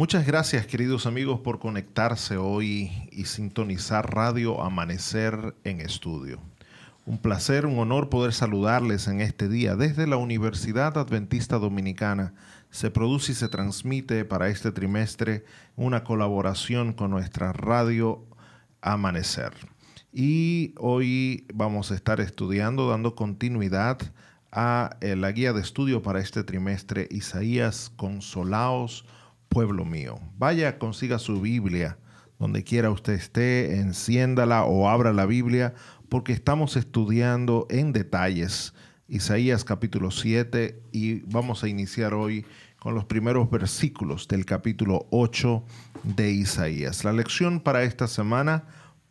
Muchas gracias queridos amigos por conectarse hoy y sintonizar Radio Amanecer en Estudio. Un placer, un honor poder saludarles en este día desde la Universidad Adventista Dominicana. Se produce y se transmite para este trimestre una colaboración con nuestra radio Amanecer. Y hoy vamos a estar estudiando, dando continuidad a eh, la guía de estudio para este trimestre, Isaías Consolaos pueblo mío. Vaya, consiga su Biblia, donde quiera usted esté, enciéndala o abra la Biblia, porque estamos estudiando en detalles Isaías capítulo 7 y vamos a iniciar hoy con los primeros versículos del capítulo 8 de Isaías. La lección para esta semana,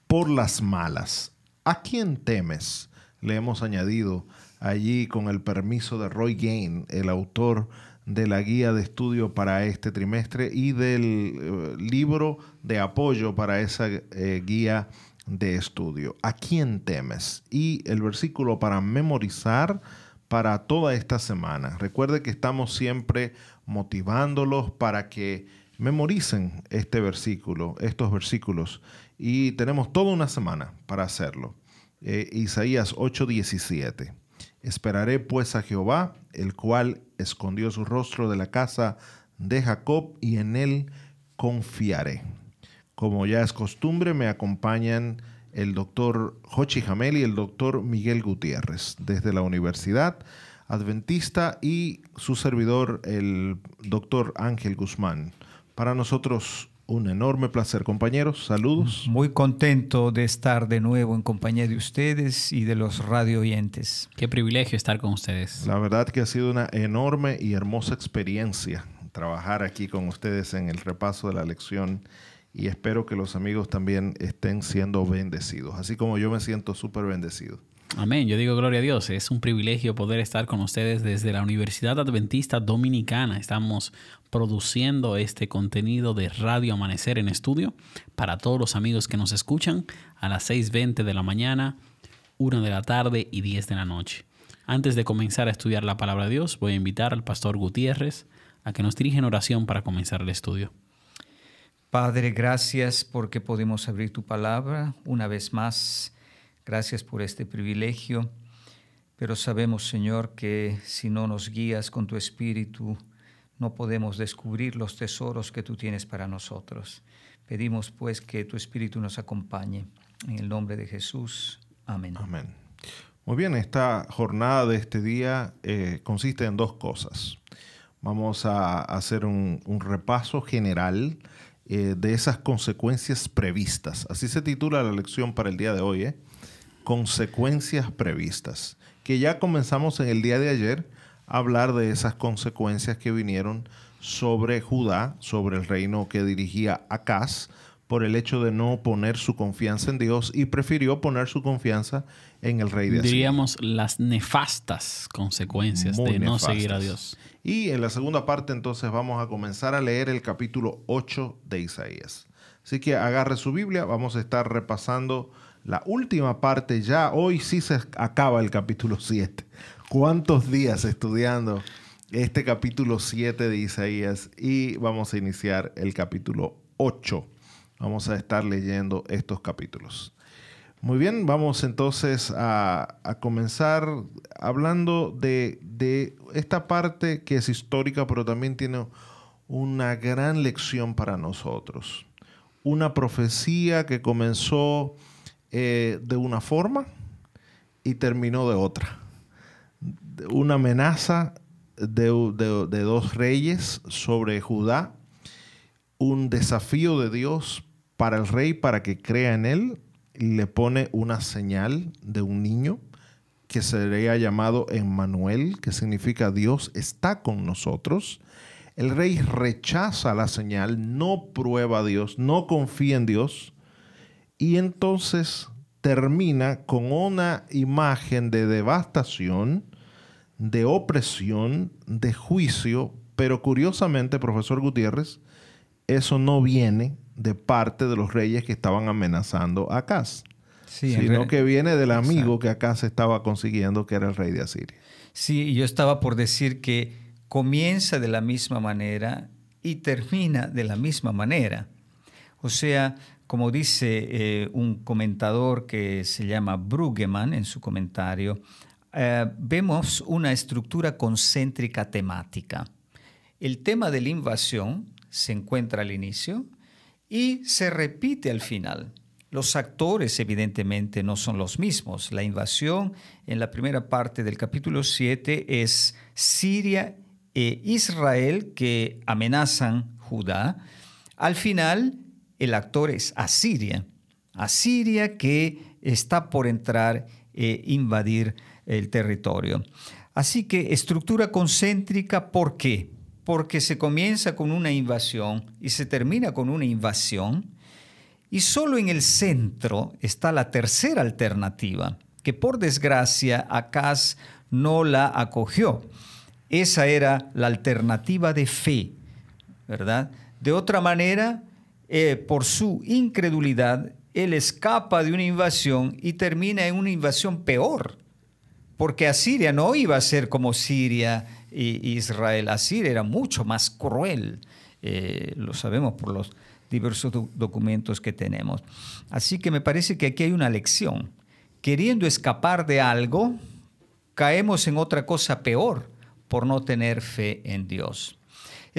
por las malas. ¿A quién temes? Le hemos añadido allí con el permiso de Roy Gain, el autor de la guía de estudio para este trimestre y del eh, libro de apoyo para esa eh, guía de estudio. ¿A quién temes? Y el versículo para memorizar para toda esta semana. Recuerde que estamos siempre motivándolos para que memoricen este versículo, estos versículos, y tenemos toda una semana para hacerlo. Eh, Isaías 8:17. Esperaré pues a Jehová, el cual escondió su rostro de la casa de Jacob, y en él confiaré. Como ya es costumbre, me acompañan el doctor Jochi Jamel y el doctor Miguel Gutiérrez desde la Universidad Adventista y su servidor, el doctor Ángel Guzmán. Para nosotros un enorme placer, compañeros. Saludos. Muy contento de estar de nuevo en compañía de ustedes y de los radio oyentes. Qué privilegio estar con ustedes. La verdad que ha sido una enorme y hermosa experiencia trabajar aquí con ustedes en el repaso de la lección y espero que los amigos también estén siendo bendecidos, así como yo me siento súper bendecido. Amén. Yo digo gloria a Dios. Es un privilegio poder estar con ustedes desde la Universidad Adventista Dominicana. Estamos produciendo este contenido de Radio Amanecer en estudio para todos los amigos que nos escuchan a las 6.20 de la mañana, 1 de la tarde y 10 de la noche. Antes de comenzar a estudiar la palabra de Dios, voy a invitar al pastor Gutiérrez a que nos dirija en oración para comenzar el estudio. Padre, gracias porque podemos abrir tu palabra una vez más Gracias por este privilegio, pero sabemos, Señor, que si no nos guías con tu Espíritu, no podemos descubrir los tesoros que tú tienes para nosotros. Pedimos pues que tu Espíritu nos acompañe. En el nombre de Jesús. Amén. Amén. Muy bien, esta jornada de este día eh, consiste en dos cosas. Vamos a hacer un, repaso general eh, de esas consecuencias previstas. Así se titula la lección para el día de hoy. ¿eh? Consecuencias previstas, que ya comenzamos en el día de ayer a hablar de esas consecuencias que vinieron sobre Judá, sobre el reino que dirigía Acaz, por el hecho de no poner su confianza en Dios y prefirió poner su confianza en el rey de Asiria. Diríamos las nefastas consecuencias de no seguir a Dios. Y en la segunda parte entonces vamos a comenzar a leer el capítulo 8 de Isaías. Así que agarre su Biblia, vamos a estar repasando la última parte ya, hoy sí se acaba el capítulo 7. ¿Cuántos días estudiando este capítulo 7 de Isaías? Y vamos a iniciar el capítulo 8. Vamos a estar leyendo estos capítulos. Muy bien, vamos entonces a, comenzar hablando de, de, esta parte que es histórica, pero también tiene una gran lección para nosotros. Una profecía que comenzó eh, de una forma y terminó de otra. Una amenaza de, dos reyes sobre Judá, un desafío de Dios para el rey para que crea en él, le pone una señal de un niño que sería llamado Emmanuel, que significa Dios está con nosotros. El rey rechaza la señal, no prueba a Dios, no confía en Dios y entonces termina con una imagen de devastación, de opresión, de juicio, pero curiosamente, profesor Gutiérrez, eso no viene de parte de los reyes que estaban amenazando a Acaz, sino que viene del amigo que Acaz estaba consiguiendo, que era el rey de Asiria. Sí, yo estaba por decir que comienza de la misma manera y termina de la misma manera. O sea, como dice eh, un comentador que se llama Brueggemann en su comentario, eh, vemos una estructura concéntrica temática. El tema de la invasión se encuentra al inicio y se repite al final. Los actores evidentemente no son los mismos. La invasión en la primera parte del capítulo 7 es Siria e Israel que amenazan Judá. Al final el actor es Asiria. Asiria que está por entrar e invadir el territorio. Así que estructura concéntrica, ¿por qué? Porque se comienza con una invasión y se termina con una invasión y solo en el centro está la tercera alternativa, que por desgracia Acaz no la acogió. Esa era la alternativa de fe, ¿verdad? De otra manera, eh, por su incredulidad, él escapa de una invasión y termina en una invasión peor, porque Asiria no iba a ser como Siria e Israel. Asiria era mucho más cruel, eh, lo sabemos por los diversos documentos que tenemos. Así que me parece que aquí hay una lección. Queriendo escapar de algo, caemos en otra cosa peor por no tener fe en Dios.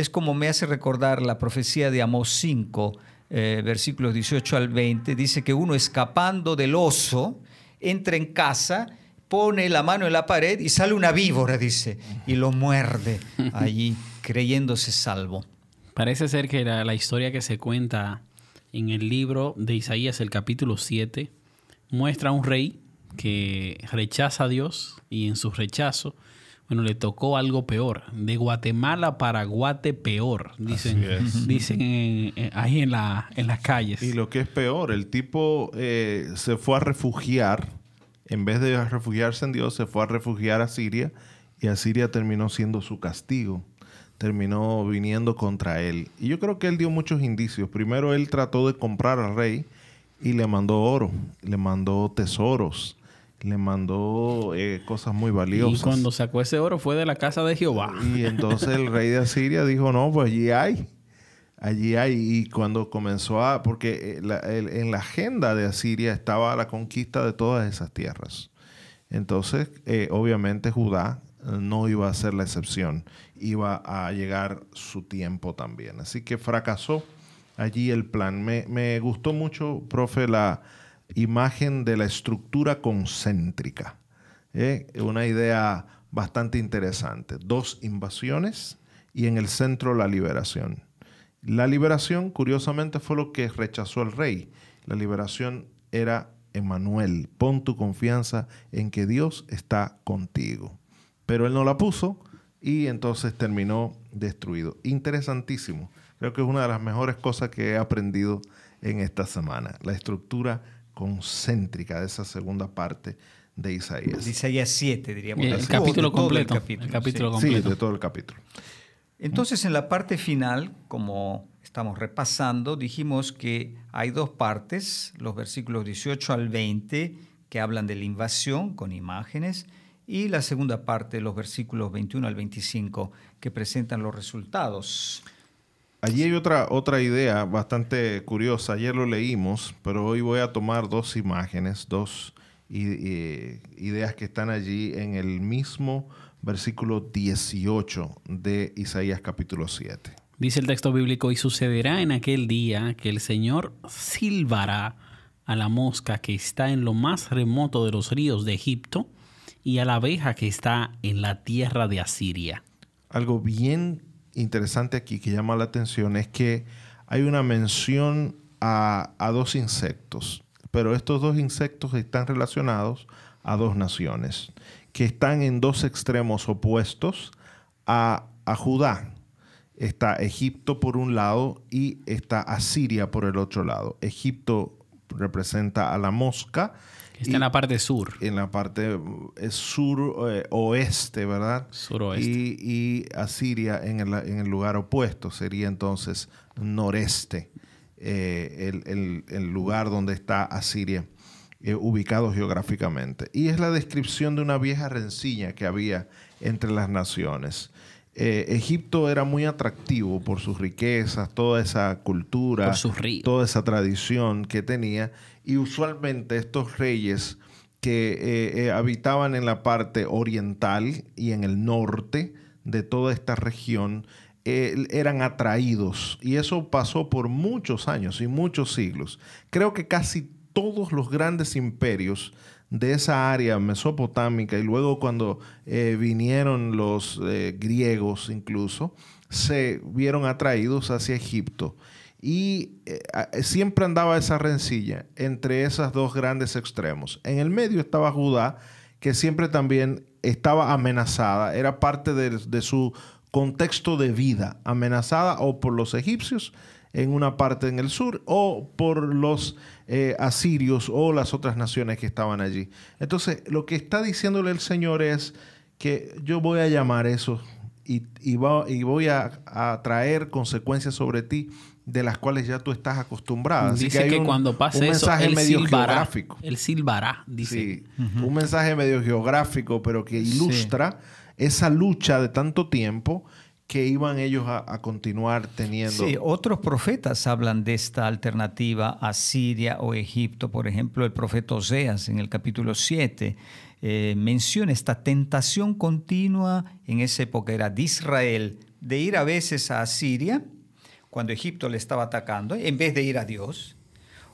Es como me hace recordar la profecía de Amós 5, eh, versículos 18 al 20, dice que uno escapando del oso entra en casa, pone la mano en la pared y sale una víbora, dice, y lo muerde allí creyéndose salvo. Parece ser que la, la, historia que se cuenta en el libro de Isaías, el capítulo 7, muestra a un rey que rechaza a Dios y en su rechazo, bueno, le tocó algo peor. De Guatemala para Guate peor, dicen, dicen ahí en, la, en las calles. Y lo que es peor, el tipo eh, se fue a refugiar, en vez de refugiarse en Dios, se fue a refugiar a Siria y a Siria terminó siendo su castigo terminó viniendo contra él. Y yo creo que él dio muchos indicios. Primero él trató de comprar al rey y le mandó oro, le mandó tesoros, le mandó eh, cosas muy valiosas. Y cuando sacó ese oro fue de la casa de Jehová. Y entonces el rey de Asiria dijo, no, pues allí hay. Allí hay. Y cuando comenzó a... Porque eh, en la agenda de Asiria estaba la conquista de todas esas tierras. Entonces, eh, obviamente Judá no iba a ser la excepción iba a llegar su tiempo también. Así que fracasó allí el plan. Me, gustó mucho, profe, la imagen de la estructura concéntrica. ¿eh? Una idea bastante interesante. Dos invasiones y en el centro la liberación. La liberación, curiosamente, fue lo que rechazó el rey. La liberación era Emanuel. Pon tu confianza en que Dios está contigo. Pero él no la puso y entonces terminó destruido. Interesantísimo. Creo que es una de las mejores cosas que he aprendido en esta semana, la estructura concéntrica de esa segunda parte de Isaías. De Isaías 7, diríamos. El, capítulo completo. El capítulo, sí. de todo el capítulo. Entonces, en la parte final, como estamos repasando, dijimos que hay dos partes, los versículos 18 al 20, que hablan de la invasión con imágenes, y la segunda parte, los versículos 21 al 25, que presentan los resultados. Allí hay otra, otra idea bastante curiosa. Ayer lo leímos, pero hoy voy a tomar dos imágenes, dos ideas que están allí en el mismo versículo 18 de Isaías capítulo 7. Dice el texto bíblico, y sucederá en aquel día que el Señor silbará a la mosca que está en lo más remoto de los ríos de Egipto, y a la abeja que está en la tierra de Asiria. Algo bien interesante aquí que llama la atención es que hay una mención a, dos insectos, pero estos dos insectos están relacionados a dos naciones que están en dos extremos opuestos a, a Judá. Está Egipto por un lado y está Asiria por el otro lado. Egipto representa a la mosca Está en la parte sur. En la parte sur-oeste, eh, ¿verdad? Suroeste. Y, y Asiria en el, en el, lugar opuesto, sería entonces noreste, eh, el, el, lugar donde está Asiria, eh, ubicado geográficamente. Y es la descripción de una vieja rencilla que había entre las naciones. eh, Egipto era muy atractivo por sus riquezas, toda esa cultura, toda esa tradición que tenía. Y usualmente estos reyes que eh, eh, habitaban en la parte oriental y en el norte de toda esta región eran atraídos. Y eso pasó por muchos años y muchos siglos. Creo que casi todos los grandes imperios de esa área mesopotámica y luego cuando eh, vinieron los griegos incluso, se vieron atraídos hacia Egipto. Y eh, a- siempre andaba esa rencilla entre esos dos grandes extremos. En el medio estaba Judá, que siempre también estaba amenazada, era parte de, su contexto de vida, amenazada o por los egipcios en una parte en el sur o por los eh, asirios o las otras naciones que estaban allí. Entonces, lo que está diciéndole el Señor es que yo voy a llamar eso y, y voy a traer consecuencias sobre ti de las cuales ya tú estás acostumbrada. Así dice hay que, un- cuando pase un eso, mensaje él medio silbará. geográfico. Él silbará, dice. Sí, un mensaje medio geográfico, pero que ilustra esa lucha de tanto tiempo que iban ellos a, a continuar teniendo. Sí, otros profetas hablan de esta alternativa a Siria o Egipto. Por ejemplo, el profeta Oseas en el capítulo 7 eh, menciona esta tentación continua en esa época, era de Israel, de ir a veces a Siria, cuando Egipto le estaba atacando, en vez de ir a Dios,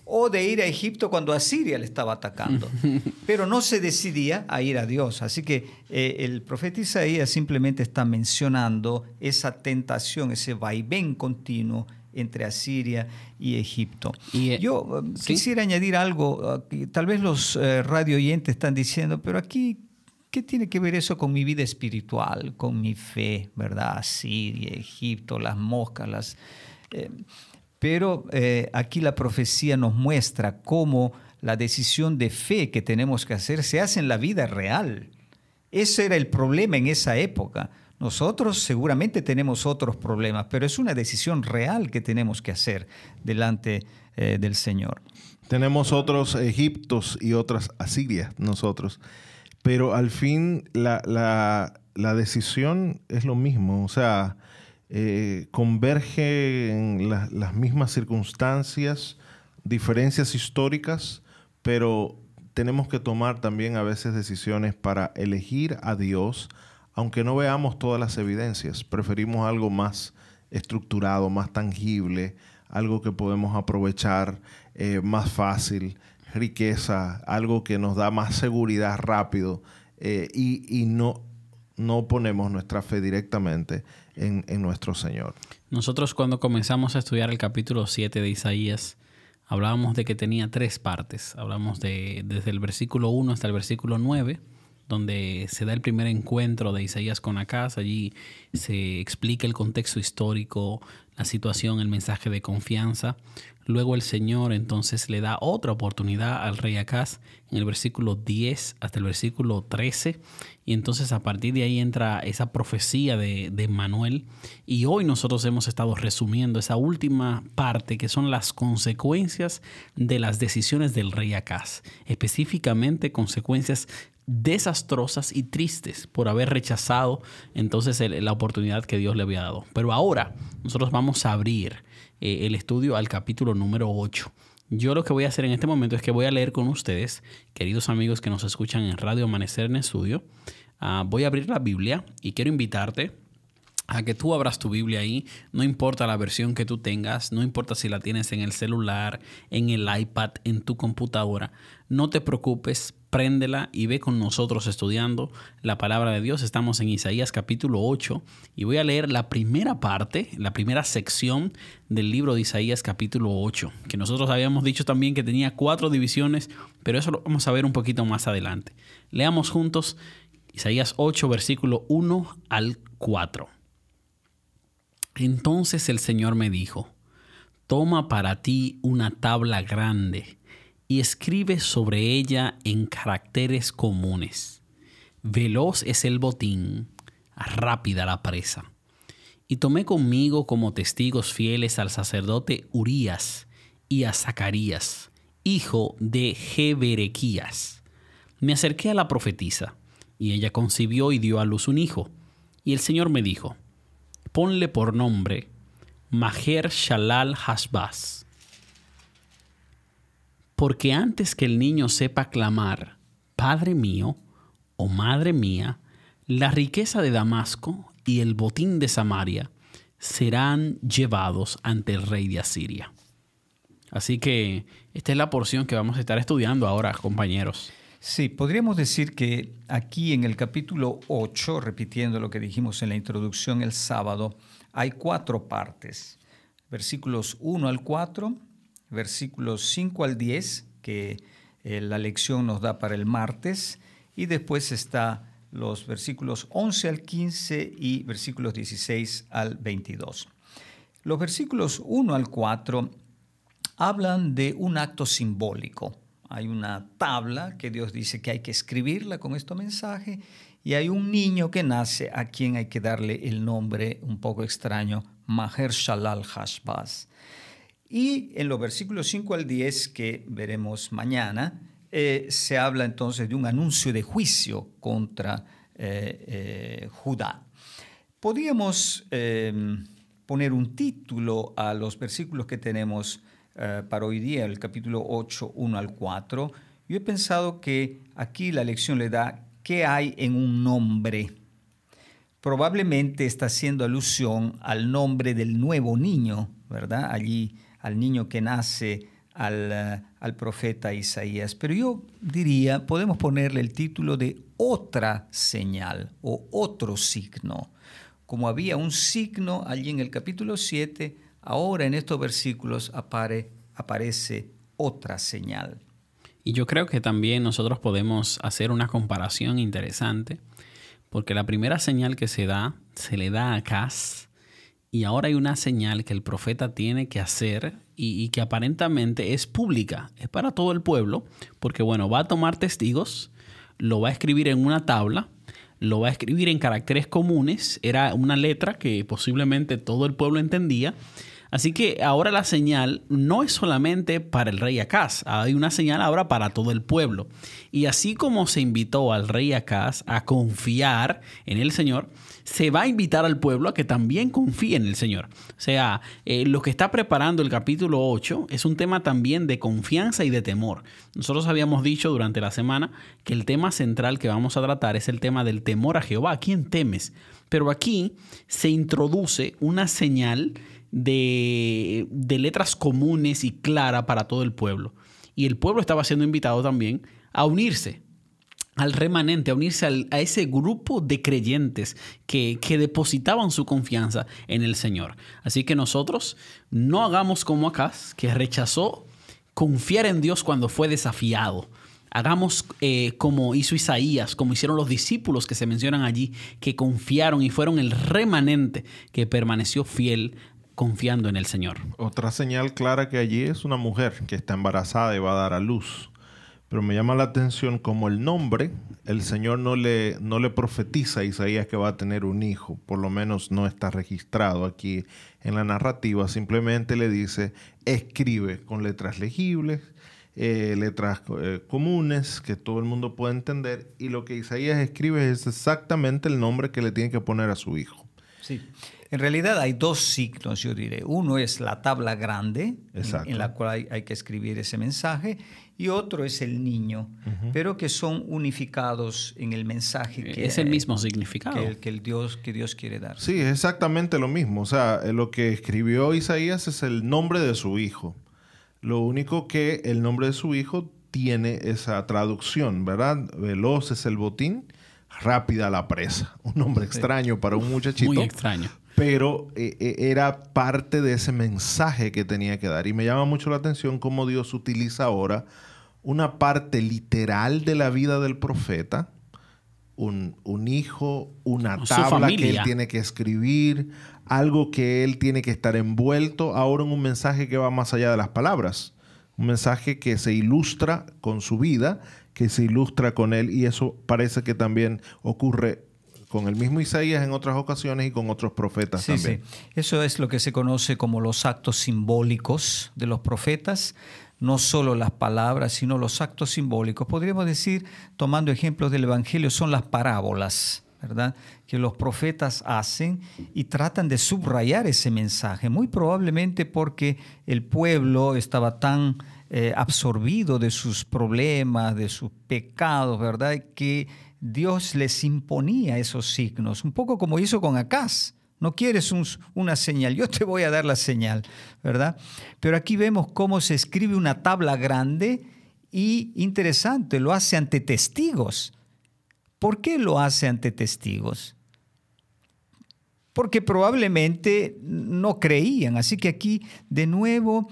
o de ir a Egipto cuando Asiria le estaba atacando. Pero no se decidía a ir a Dios. Así que eh, el profeta Isaías simplemente está mencionando esa tentación, ese vaivén continuo entre Asiria y Egipto. Y, eh, Yo ¿sí? quisiera añadir algo, que tal vez los eh, radio oyentes están diciendo, pero aquí, ¿qué tiene que ver eso con mi vida espiritual, con mi fe, verdad? Asiria, Egipto, las moscas, las... eh, pero eh, aquí la profecía nos muestra cómo la decisión de fe que tenemos que hacer se hace en la vida real. Ese era el problema en esa época. Nosotros seguramente tenemos otros problemas, pero es una decisión real que tenemos que hacer delante eh, del Señor. Tenemos otros Egiptos y otras Asirias nosotros. Pero al fin la, la- decisión es lo mismo. O sea, eh, converge en la- las mismas circunstancias, diferencias históricas, pero tenemos que tomar también a veces decisiones para elegir a Dios, aunque no veamos todas las evidencias. Preferimos algo más estructurado, más tangible, algo que podemos aprovechar eh, más fácil, riqueza, algo que nos da más seguridad rápido eh, y, y no, no ponemos nuestra fe directamente en, en nuestro Señor. Nosotros cuando comenzamos a estudiar el capítulo 7 de Isaías, hablábamos de que tenía tres partes. Hablamos de desde el versículo 1 hasta el versículo 9, donde se da el primer encuentro de Isaías con Acaz. Allí se explica el contexto histórico, la situación, el mensaje de confianza. Luego el Señor entonces le da otra oportunidad al rey Acaz en el versículo 10 hasta el versículo 13. Y entonces a partir de ahí entra esa profecía de, de Manuel. Y hoy nosotros hemos estado resumiendo esa última parte que son las consecuencias de las decisiones del rey Acaz. Específicamente consecuencias desastrosas y tristes por haber rechazado entonces la oportunidad que Dios le había dado. Pero ahora nosotros vamos a abrir eh, el estudio al capítulo número 8. Yo lo que voy a hacer en este momento es que voy a leer con ustedes, queridos amigos que nos escuchan en Radio Amanecer en Estudio, ah, voy a abrir la Biblia y quiero invitarte a que tú abras tu Biblia ahí, no importa la versión que tú tengas, no importa si la tienes en el celular, en el iPad, en tu computadora, no te preocupes, préndela y ve con nosotros estudiando la palabra de Dios. Estamos en Isaías capítulo 8 y voy a leer la primera parte, la primera sección del libro de Isaías capítulo 8, que nosotros habíamos dicho también que tenía cuatro divisiones, pero eso lo vamos a ver un poquito más adelante. Leamos juntos Isaías 8, versículo 1 al 4. Entonces el Señor me dijo, toma para ti una tabla grande y escribe sobre ella en caracteres comunes. Veloz es el botín, rápida la presa. Y tomé conmigo como testigos fieles al sacerdote Urías y a Zacarías, hijo de Jeberequías. Me acerqué a la profetisa, y ella concibió y dio a luz un hijo. Y el Señor me dijo, ponle por nombre Maher Shalal Hashbaz. Porque antes que el niño sepa clamar, Padre mío o Madre mía, la riqueza de Damasco y el botín de Samaria serán llevados ante el rey de Asiria. Así que esta es la porción que vamos a estar estudiando ahora, compañeros. Sí, podríamos decir que aquí en el capítulo 8, repitiendo lo que dijimos en la introducción el sábado, hay cuatro partes. Versículos 1 al 4, versículos 5 al 10, que eh, la lección nos da para el martes, y después está los versículos 11 al 15 y versículos 16 al 22. Los versículos 1 al 4 hablan de un acto simbólico. Hay una tabla que Dios dice que hay que escribirla con este mensaje y hay un niño que nace a quien hay que darle el nombre un poco extraño, Maher Shalal Hashbaz. Y en los versículos 5 al 10 que veremos mañana, eh, se habla entonces de un anuncio de juicio contra eh, eh, Judá. Podríamos em, poner un título a los versículos que tenemos para hoy día, el capítulo 8, 1 al 4. Yo he pensado que aquí la lección le da qué hay en un nombre. Probablemente está haciendo alusión al nombre del nuevo niño, ¿verdad? Allí, al niño que nace al, al, profeta Isaías. Pero yo diría, podemos ponerle el título de otra señal o otro signo. Como había un signo allí en el capítulo 7, ahora en estos versículos aparece otra señal. Y yo creo que también nosotros podemos hacer una comparación interesante, porque la primera señal que se da, se le da a Cas, y ahora hay una señal que el profeta tiene que hacer y, que aparentemente es pública, es para todo el pueblo, porque bueno, va a tomar testigos, lo va a escribir en una tabla, lo va a escribir en caracteres comunes, era una letra que posiblemente todo el pueblo entendía, Así que ahora la señal no es solamente para el rey Acaz, hay una señal ahora para todo el pueblo. Y así como se invitó al rey Acaz a confiar en el Señor, se va a invitar al pueblo a que también confíe en el Señor. O sea, eh, lo que está preparando el capítulo 8 es un tema también de confianza y de temor. Nosotros habíamos dicho durante la semana que el tema central que vamos a tratar es el tema del temor a Jehová. ¿A quién temes? Pero aquí se introduce una señal de, letras comunes y clara para todo el pueblo. Y el pueblo estaba siendo invitado también a unirse al remanente, a unirse a ese grupo de creyentes que, que, depositaban su confianza en el Señor. Así que nosotros no hagamos como acá, que rechazó confiar en Dios cuando fue desafiado. Hagamos eh, como hizo Isaías, como hicieron los discípulos que se mencionan allí, que confiaron y fueron el remanente que permaneció fiel confiando en el Señor. Otra señal clara que allí es una mujer que está embarazada y va a dar a luz. Pero me llama la atención como el nombre, el Señor no le, no le profetiza a Isaías que va a tener un hijo, por lo menos no está registrado aquí en la narrativa, simplemente le dice, escribe con letras legibles, eh, letras eh, comunes que todo el mundo puede entender, y lo que Isaías escribe es exactamente el nombre que le tiene que poner a su hijo. Sí. En realidad hay dos signos, yo diré. Uno es la tabla grande, en, la cual hay, que escribir ese mensaje, y otro es el niño, pero que son unificados en el mensaje. Que, es el mismo significado. Que, el, Dios, que Dios quiere dar. Sí, es exactamente lo mismo. O sea, lo que escribió Isaías es el nombre de su hijo. Lo único que el nombre de su hijo tiene esa traducción, ¿verdad? Veloz es el botín rápida la presa. Un nombre extraño para un muchachito. Muy extraño pero eh, eh, era parte de ese mensaje que tenía que dar. Y me llama mucho la atención cómo Dios utiliza ahora una parte literal de la vida del profeta, un, hijo, una tabla que él tiene que escribir, algo que él tiene que estar envuelto ahora en un mensaje que va más allá de las palabras. Un mensaje que se ilustra con su vida, que se ilustra con él, y eso parece que también ocurre con el mismo Isaías en otras ocasiones y con otros profetas también. Sí. Eso es lo que se conoce como los actos simbólicos de los profetas, no solo las palabras, sino los actos simbólicos. Podríamos decir, tomando ejemplos del Evangelio, son las parábolas. ¿verdad? Que los profetas hacen y tratan de subrayar ese mensaje, muy probablemente porque el pueblo estaba tan eh, absorbido de sus problemas, de sus pecados, ¿verdad? Que Dios les imponía esos signos, un poco como hizo con Acaz. No quieres una señal, yo te voy a dar la señal, ¿verdad? Pero aquí vemos cómo se escribe una tabla grande y interesante, lo hace ante testigos. ¿Por qué lo hace ante testigos? Porque probablemente no creían. Así que aquí de nuevo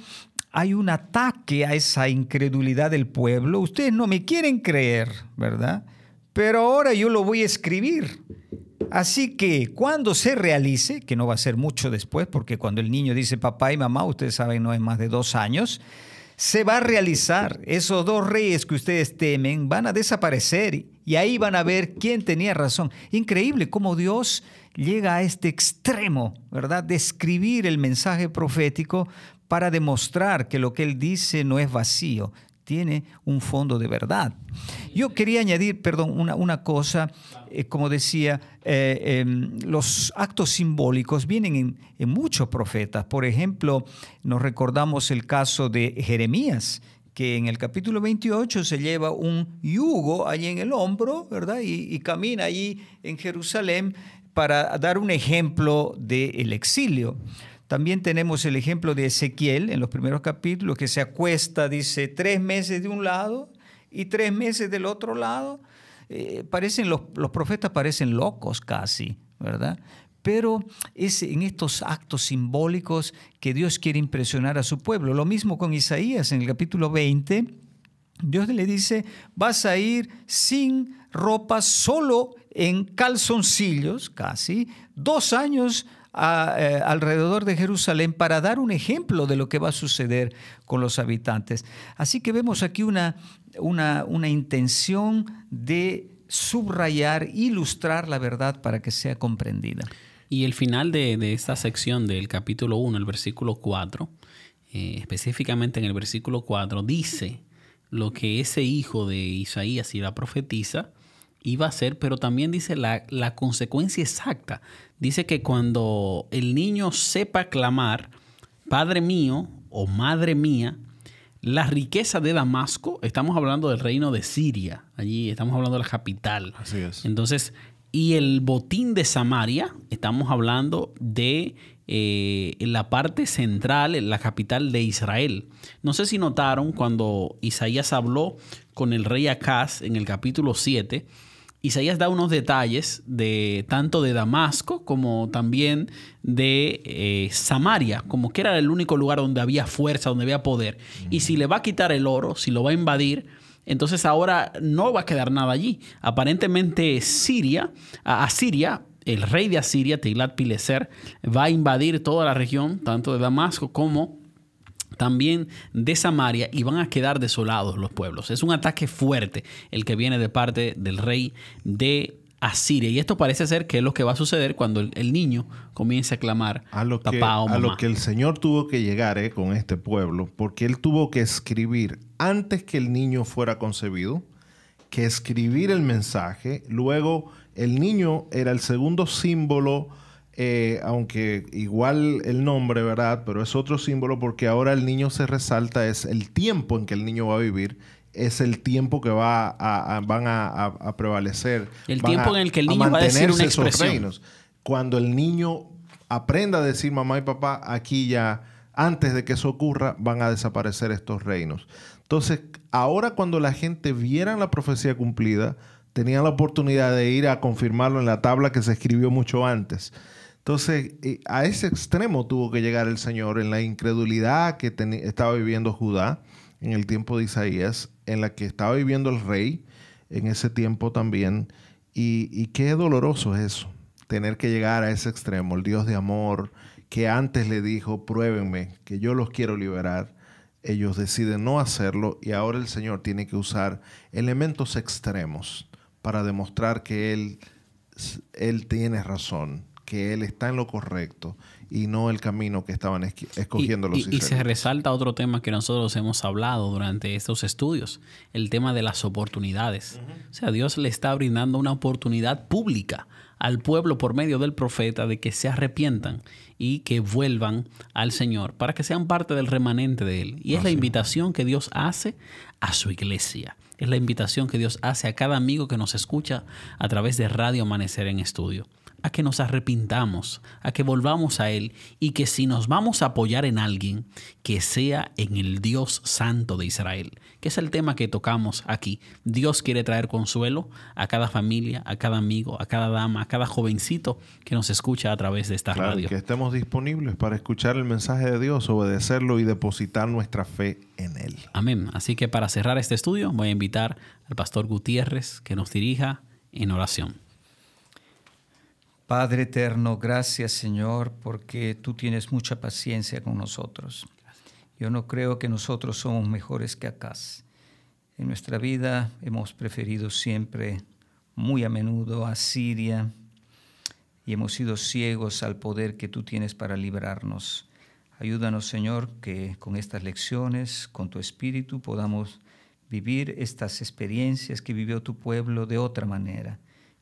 hay un ataque a esa incredulidad del pueblo. Ustedes no me quieren creer, ¿verdad? Pero ahora yo lo voy a escribir. Así que cuando se realice, que no va a ser mucho después, porque cuando el niño dice papá y mamá, ustedes saben, no es más de dos años, se va a realizar. Esos dos reyes que ustedes temen van a desaparecer y ahí van a ver quién tenía razón. Increíble cómo Dios llega a este extremo, ¿verdad? De escribir el mensaje profético para demostrar que lo que Él dice no es vacío, tiene un fondo de verdad. Yo quería añadir, perdón, una, una cosa, eh, como decía, eh, em, los actos simbólicos vienen en, muchos profetas. Por ejemplo, nos recordamos el caso de Jeremías, que en el capítulo 28 se lleva un yugo allí en el hombro, ¿verdad? Y camina allí en Jerusalén para dar un ejemplo del exilio. También tenemos el ejemplo de Ezequiel en los primeros capítulos, que se acuesta, dice, tres meses de un lado y tres meses del otro lado. Eh, parecen, los, los, profetas parecen locos casi, ¿verdad? Pero es en estos actos simbólicos que Dios quiere impresionar a su pueblo. Lo mismo con Isaías en el capítulo 20. Dios le dice, vas a ir sin ropa, solo en calzoncillos, casi, dos años eh, alrededor de Jerusalén para dar un ejemplo de lo que va a suceder con los habitantes. Así que vemos aquí una, una, una intención de subrayar, ilustrar la verdad para que sea comprendida. Y el final de, esta sección del capítulo 1, el versículo 4, eh, específicamente en el versículo 4, dice lo que ese hijo de Isaías y la profetiza iba a ser, pero también dice la, la consecuencia exacta dice que cuando el niño sepa clamar, Padre mío o Madre mía, la riqueza de Damasco, estamos hablando del reino de Siria, allí estamos hablando de la capital. Así es. Entonces, y el botín de Samaria, estamos hablando de eh, la parte central, la capital de Israel. No sé si notaron cuando Isaías habló con el rey Acaz en el capítulo 7, Isaías da unos detalles de tanto de Damasco como también de eh, Samaria, como que era el único lugar donde había fuerza, donde había poder. Y si le va a quitar el oro, si lo va a invadir, entonces ahora no va a quedar nada allí. Aparentemente Siria, a Asiria, el rey de Asiria, Tiglat Pileser, va a invadir toda la región, tanto de Damasco como también de Samaria y van a quedar desolados los pueblos. Es un ataque fuerte el que viene de parte del rey de Asiria. Y esto parece ser que es lo que va a suceder cuando el, niño comience a clamar a lo que, A lo que el Señor tuvo que llegar eh, con este pueblo, porque él tuvo que escribir antes que el niño fuera concebido, que escribir el mensaje, luego el niño era el segundo símbolo eh, aunque igual el nombre, ¿verdad? Pero es otro símbolo porque ahora el niño se resalta, es el tiempo en que el niño va a vivir, es el tiempo que va a, van a, prevalecer. El tiempo en el que el niño va a decir una expresión. Reinos. Cuando el niño aprenda a decir mamá y papá, aquí ya, antes de que eso ocurra, van a desaparecer estos reinos. Entonces, ahora cuando la gente viera la profecía cumplida, tenían la oportunidad de ir a confirmarlo en la tabla que se escribió mucho antes. Entonces, a ese extremo tuvo que llegar el Señor en la incredulidad que estaba viviendo Judá en el tiempo de Isaías, en la que estaba viviendo el rey en ese tiempo también. Y, qué doloroso es eso, tener que llegar a ese extremo, el Dios de amor que antes le dijo, pruébenme, que yo los quiero liberar. Ellos deciden no hacerlo y ahora el Señor tiene que usar elementos extremos para demostrar que Él, él tiene razón que Él está en lo correcto y no el camino que estaban escogiendo los y, y se resalta otro tema que nosotros hemos hablado durante estos estudios, el tema de las oportunidades. O sea, Dios le está brindando una oportunidad pública al pueblo por medio del profeta de que se arrepientan y que vuelvan al Señor para que sean parte del remanente de Él. Y es la invitación que Dios hace a su iglesia. Es la invitación que Dios hace a cada amigo que nos escucha a través de Radio Amanecer en Estudio a que nos arrepintamos, a que volvamos a Él y que si nos vamos a apoyar en alguien, que sea en el Dios Santo de Israel, que es el tema que tocamos aquí. Dios quiere traer consuelo a cada familia, a cada amigo, a cada dama, a cada jovencito que nos escucha a través de esta radio. Que estemos disponibles para escuchar el mensaje de Dios, obedecerlo y depositar nuestra fe en Él. Amén. Así que para cerrar este estudio voy a invitar al pastor Gutiérrez que nos dirija en oración. Padre eterno, gracias Señor, porque tú tienes mucha paciencia con nosotros. Yo no creo que nosotros somos mejores que acá. En nuestra vida hemos preferido siempre, muy a menudo, a Siria y hemos sido ciegos al poder que tú tienes para librarnos. Ayúdanos, Señor, que con estas lecciones, con tu Espíritu, podamos vivir estas experiencias que vivió tu pueblo de otra manera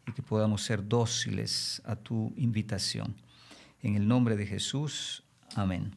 y que podamos ser dóciles a tu invitación. En el nombre de Jesús, amén.